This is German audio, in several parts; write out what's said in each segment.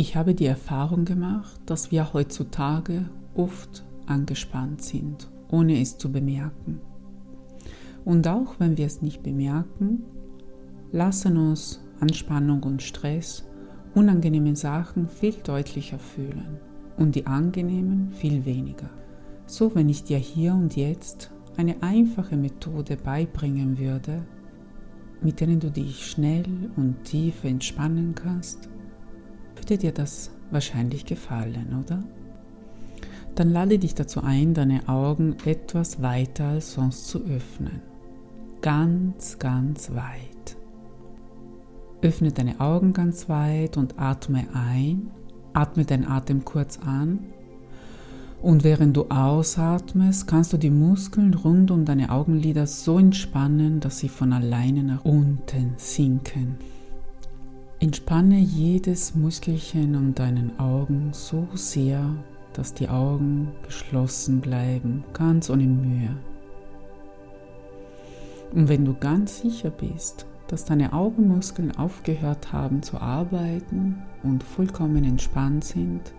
Ich habe die Erfahrung gemacht, dass wir heutzutage oft angespannt sind, ohne es zu bemerken. Und auch wenn wir es nicht bemerken, lassen uns Anspannung und Stress unangenehme Sachen viel deutlicher fühlen und die angenehmen viel weniger. So, wenn ich dir hier und jetzt eine einfache Methode beibringen würde, mit denen du dich schnell und tief entspannen kannst, würde dir das wahrscheinlich gefallen, oder? Dann lade dich dazu ein, deine Augen etwas weiter als sonst zu öffnen. Ganz, ganz weit. Öffne deine Augen ganz weit und atme ein. Atme deinen Atem kurz an und während du ausatmest, kannst du die Muskeln rund um deine Augenlider so entspannen, dass sie von alleine nach unten sinken. Entspanne jedes Muskelchen um deinen Augen so sehr, dass die Augen geschlossen bleiben, ganz ohne Mühe. Und wenn du ganz sicher bist, dass deine Augenmuskeln aufgehört haben zu arbeiten und vollkommen entspannt sind,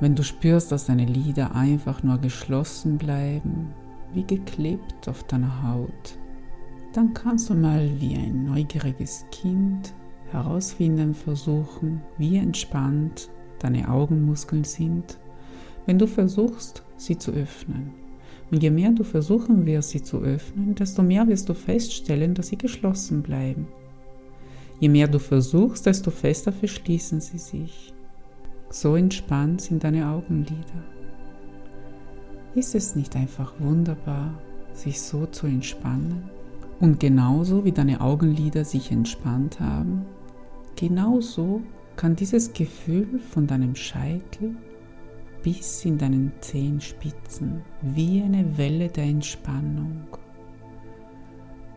wenn du spürst, dass deine Lider einfach nur geschlossen bleiben, wie geklebt auf deiner Haut, dann kannst du mal wie ein neugieriges Kind herausfinden versuchen, wie entspannt deine Augenmuskeln sind, wenn du versuchst, sie zu öffnen. Und je mehr du versuchen wirst, sie zu öffnen, desto mehr wirst du feststellen, dass sie geschlossen bleiben. Je mehr du versuchst, desto fester verschließen sie sich. So entspannt sind deine Augenlider. Ist es nicht einfach wunderbar, sich so zu entspannen? Und genauso wie deine Augenlider sich entspannt haben, genauso kann dieses Gefühl von deinem Scheitel bis in deinen Zehenspitzen wie eine Welle der Entspannung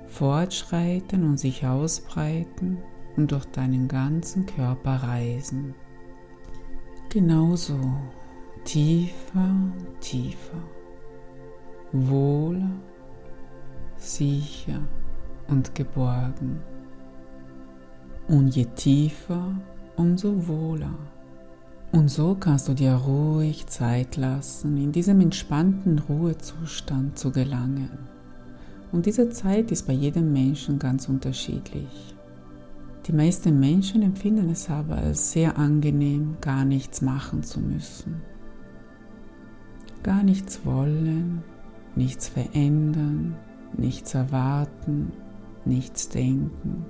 fortschreiten und sich ausbreiten und durch deinen ganzen Körper reisen. Genauso tiefer, tiefer, wohler, sicher und geborgen. Und je tiefer, umso wohler. Und so kannst du dir ruhig Zeit lassen, in diesem entspannten Ruhezustand zu gelangen. Und diese Zeit ist bei jedem Menschen ganz unterschiedlich. Die meisten Menschen empfinden es aber als sehr angenehm, gar nichts machen zu müssen. Gar nichts wollen, nichts verändern, nichts erwarten, nichts denken.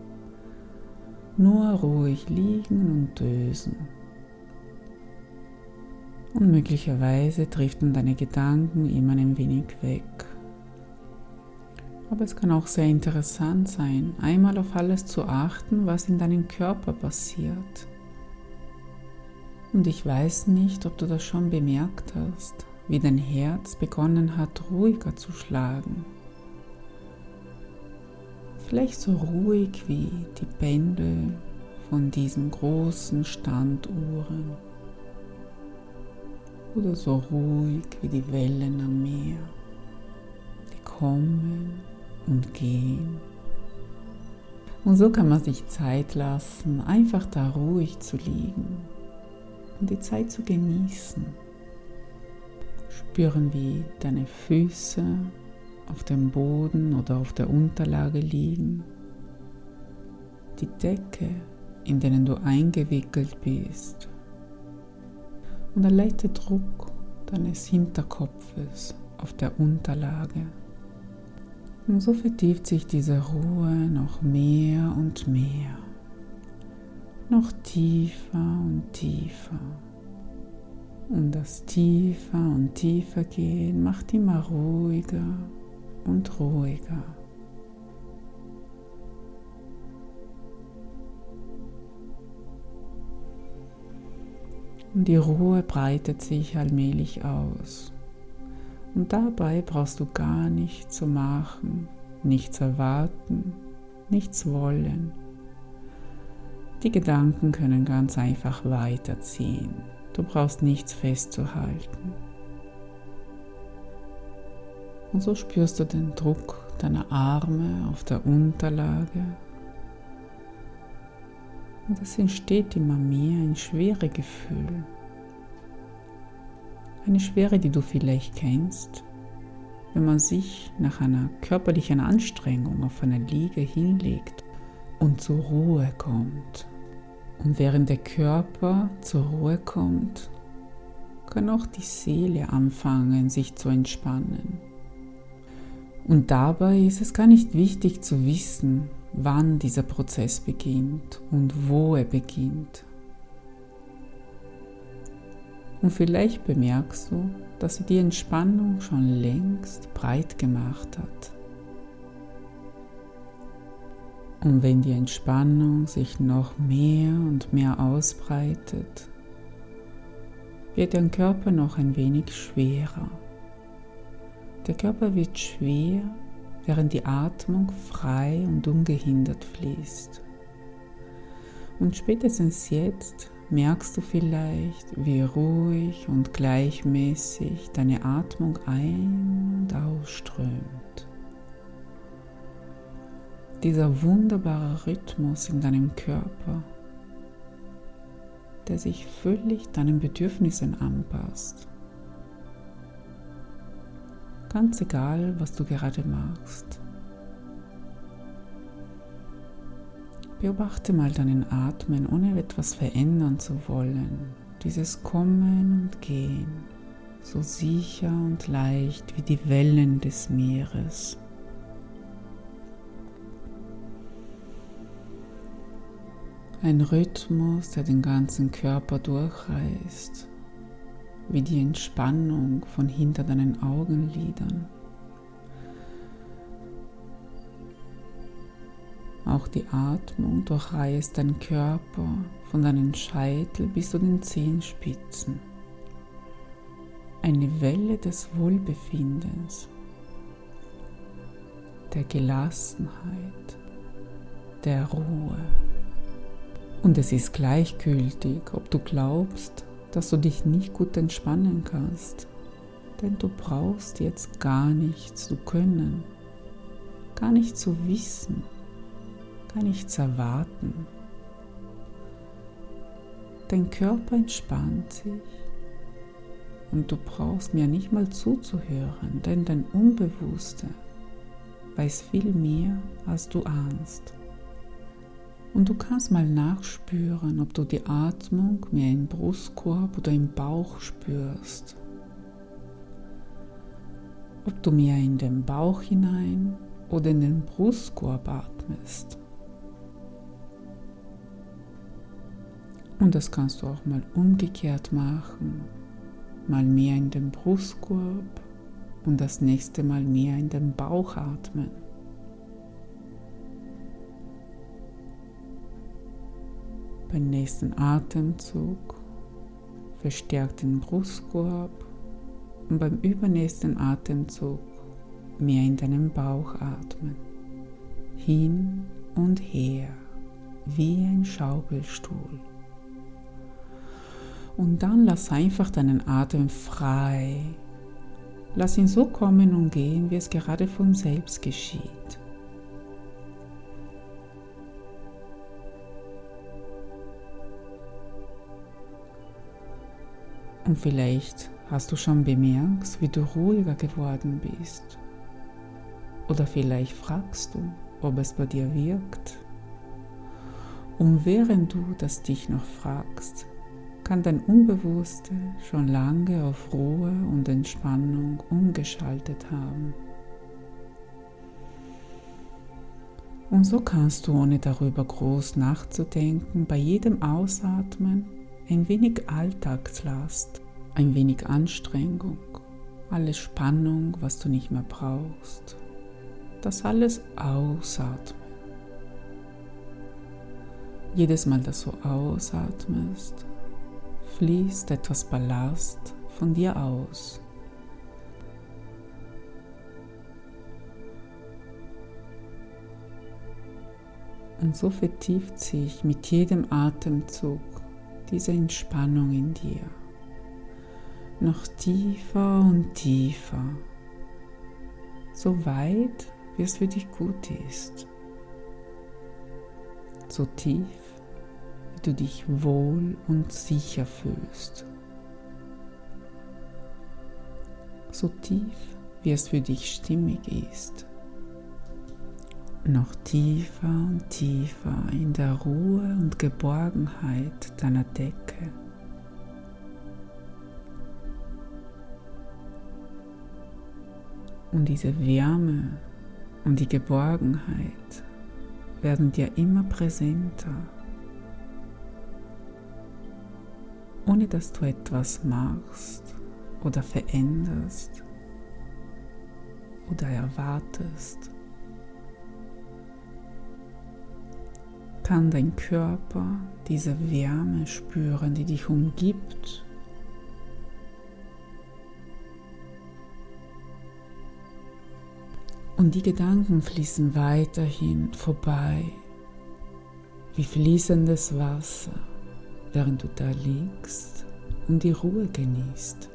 Nur ruhig liegen und dösen. Und möglicherweise driften deine Gedanken immer ein wenig weg. Aber es kann auch sehr interessant sein, einmal auf alles zu achten, was in deinem Körper passiert. Und ich weiß nicht, ob du das schon bemerkt hast, wie dein Herz begonnen hat, ruhiger zu schlagen. Vielleicht so ruhig wie die Pendel von diesen großen Standuhren. Oder so ruhig wie die Wellen am Meer, die kommen und gehen. Und so kann man sich Zeit lassen, einfach da ruhig zu liegen und die Zeit zu genießen. Spüren, wie deine Füße auf dem Boden oder auf der Unterlage liegen. Die Decke, in denen du eingewickelt bist. Und der leichte Druck deines Hinterkopfes auf der Unterlage. Und so vertieft sich diese Ruhe noch mehr und mehr, noch tiefer und tiefer. Und das tiefer und tiefer gehen macht immer ruhiger und ruhiger. Und die Ruhe breitet sich allmählich aus. Und dabei brauchst du gar nichts zu machen, nichts erwarten, nichts wollen. Die Gedanken können ganz einfach weiterziehen. Du brauchst nichts festzuhalten. Und so spürst du den Druck deiner Arme auf der Unterlage. Und es entsteht immer mehr ein schweres Gefühl. Eine Schwere, die du vielleicht kennst, wenn man sich nach einer körperlichen Anstrengung auf einer Liege hinlegt und zur Ruhe kommt. Und während der Körper zur Ruhe kommt, kann auch die Seele anfangen, sich zu entspannen. Und dabei ist es gar nicht wichtig zu wissen, wann dieser Prozess beginnt und wo er beginnt. Und vielleicht bemerkst du, dass sie die Entspannung schon längst breit gemacht hat. Und wenn die Entspannung sich noch mehr und mehr ausbreitet, wird dein Körper noch ein wenig schwerer. Der Körper wird schwer, während die Atmung frei und ungehindert fließt. Und spätestens jetzt merkst du vielleicht, wie ruhig und gleichmäßig deine Atmung ein- und ausströmt. Dieser wunderbare Rhythmus in deinem Körper, der sich völlig deinen Bedürfnissen anpasst. Ganz egal, was du gerade machst. Beobachte mal deinen Atmen, ohne etwas verändern zu wollen. Dieses Kommen und Gehen, so sicher und leicht wie die Wellen des Meeres. Ein Rhythmus, der den ganzen Körper durchreißt, wie die Entspannung von hinter deinen Augenlidern. Auch die Atmung durchreißt deinen Körper von deinem Scheitel bis zu den Zehenspitzen. Eine Welle des Wohlbefindens, der Gelassenheit, der Ruhe. Und es ist gleichgültig, ob du glaubst, dass du dich nicht gut entspannen kannst, denn du brauchst jetzt gar nichts zu können, gar nicht zu wissen gar nichts erwarten. Dein Körper entspannt sich und du brauchst mir nicht mal zuzuhören, denn dein Unbewusste weiß viel mehr, als du ahnst. Und du kannst mal nachspüren, ob du die Atmung mehr im Brustkorb oder im Bauch spürst. Ob du mehr in den Bauch hinein oder in den Brustkorb atmest. Und das kannst du auch mal umgekehrt machen. Mal mehr in den Brustkorb und das nächste Mal mehr in den Bauch atmen. Beim nächsten Atemzug verstärkt den Brustkorb und beim übernächsten Atemzug mehr in deinen Bauch atmen. Hin und her, wie ein Schaukelstuhl. Und dann lass einfach deinen Atem frei. Lass ihn so kommen und gehen, wie es gerade von selbst geschieht. Und vielleicht hast du schon bemerkt, wie du ruhiger geworden bist. Oder vielleicht fragst du, ob es bei dir wirkt. Und während du das dich noch fragst, kann dein Unbewusste schon lange auf Ruhe und Entspannung umgeschaltet haben. Und so kannst du, ohne darüber groß nachzudenken, bei jedem Ausatmen ein wenig Alltagslast, ein wenig Anstrengung, alle Spannung, was du nicht mehr brauchst, das alles ausatmen. Jedes Mal, dass du ausatmest, fließt etwas Ballast von dir aus. Und so vertieft sich mit jedem Atemzug diese Entspannung in dir. Noch tiefer und tiefer, so weit, wie es für dich gut ist. So tief, wie du dich wohl und sicher fühlst. So tief, wie es für dich stimmig ist. Noch tiefer und tiefer in der Ruhe und Geborgenheit deiner Decke. Und diese Wärme und die Geborgenheit werden dir immer präsenter, ohne dass du etwas machst oder veränderst oder erwartest. Kann dein Körper diese Wärme spüren, die dich umgibt Und die Gedanken fließen weiterhin vorbei wie fließendes Wasser, während du da liegst und die Ruhe genießt.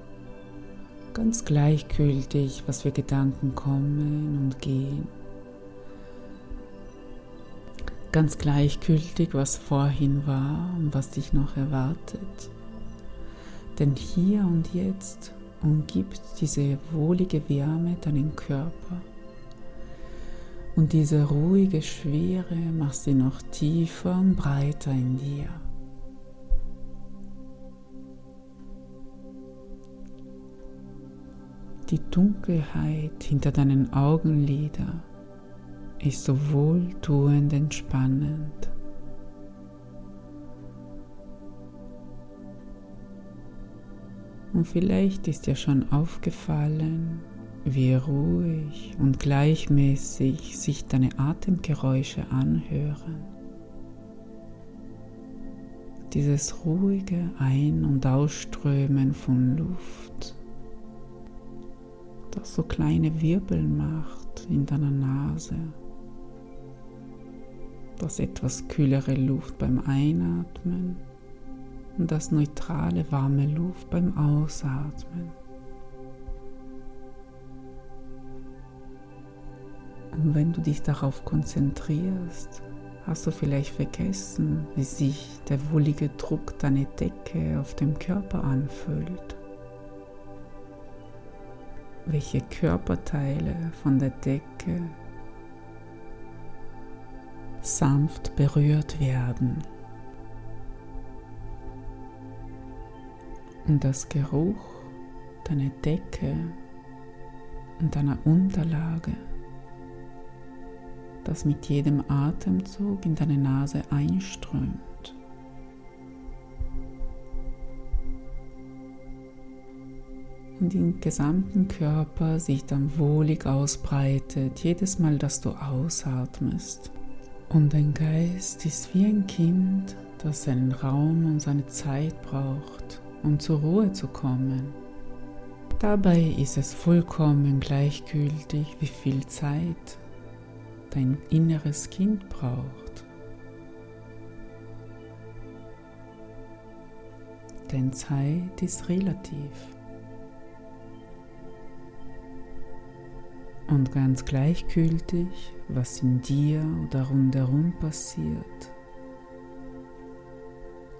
Ganz gleichgültig, was für Gedanken kommen und gehen. Ganz gleichgültig, was vorhin war und was dich noch erwartet. Denn hier und jetzt umgibt diese wohlige Wärme deinen Körper und diese ruhige Schwere macht sie noch tiefer und breiter in dir. Die Dunkelheit hinter deinen Augenlidern ist so wohltuend entspannend. Und vielleicht ist dir schon aufgefallen, wie ruhig und gleichmäßig sich deine Atemgeräusche anhören. Dieses ruhige Ein- und Ausströmen von Luft, das so kleine Wirbel macht in deiner Nase, das etwas kühlere Luft beim Einatmen und das neutrale warme Luft beim Ausatmen. Und wenn du dich darauf konzentrierst, hast du vielleicht vergessen, wie sich der wohlige Druck deiner Decke auf dem Körper anfühlt. Welche Körperteile von der Decke sanft berührt werden. Und das Geruch deiner Decke und deiner Unterlage das mit jedem Atemzug in deine Nase einströmt. Und im gesamten Körper sich dann wohlig ausbreitet, jedes Mal, dass du ausatmest. Und dein Geist ist wie ein Kind, das seinen Raum und seine Zeit braucht, um zur Ruhe zu kommen. Dabei ist es vollkommen gleichgültig, wie viel Zeit dein inneres Kind braucht. Denn Zeit ist relativ. Und ganz gleichgültig, was in dir oder rundherum passiert,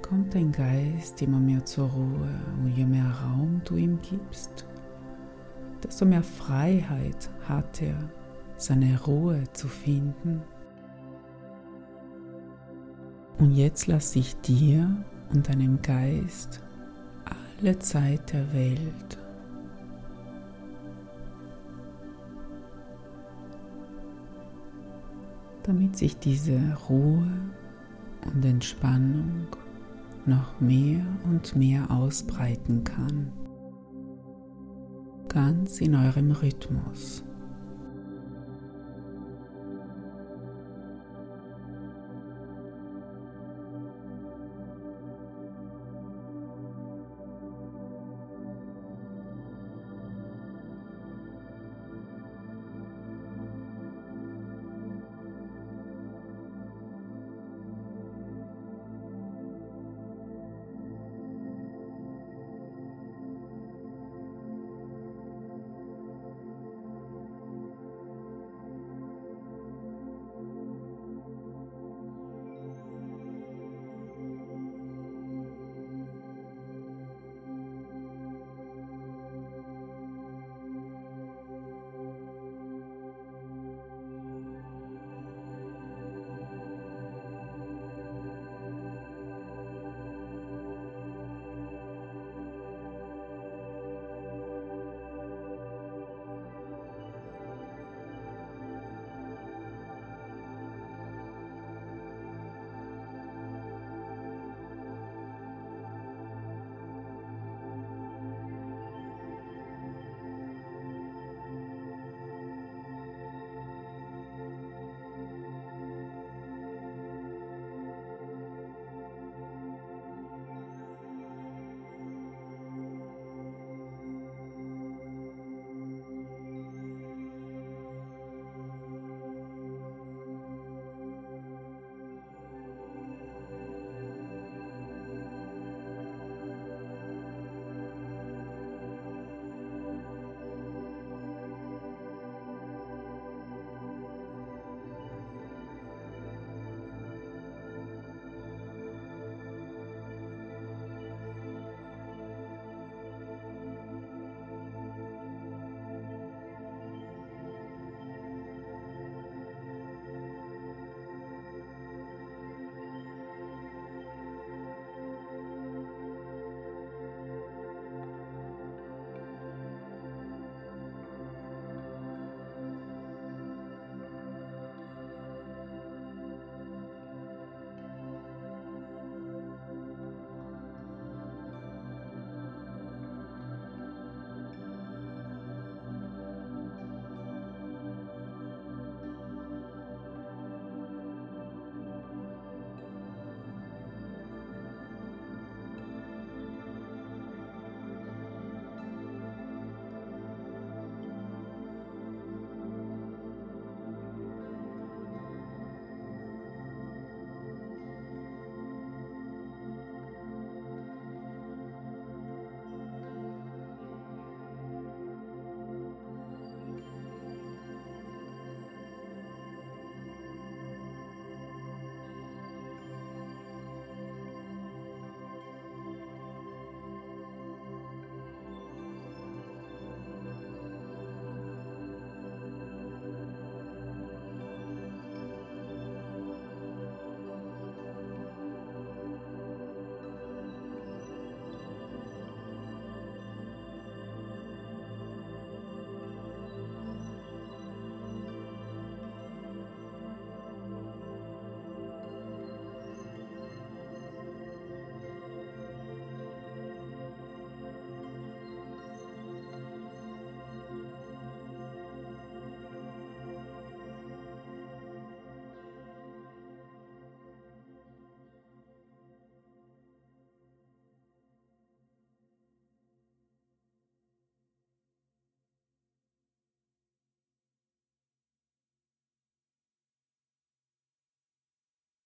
kommt dein Geist immer mehr zur Ruhe und je mehr Raum du ihm gibst, desto mehr Freiheit hat er seine Ruhe zu finden. Und jetzt lasse ich dir und deinem Geist alle Zeit der Welt. Damit sich diese Ruhe und Entspannung noch mehr und mehr ausbreiten kann, ganz in eurem Rhythmus.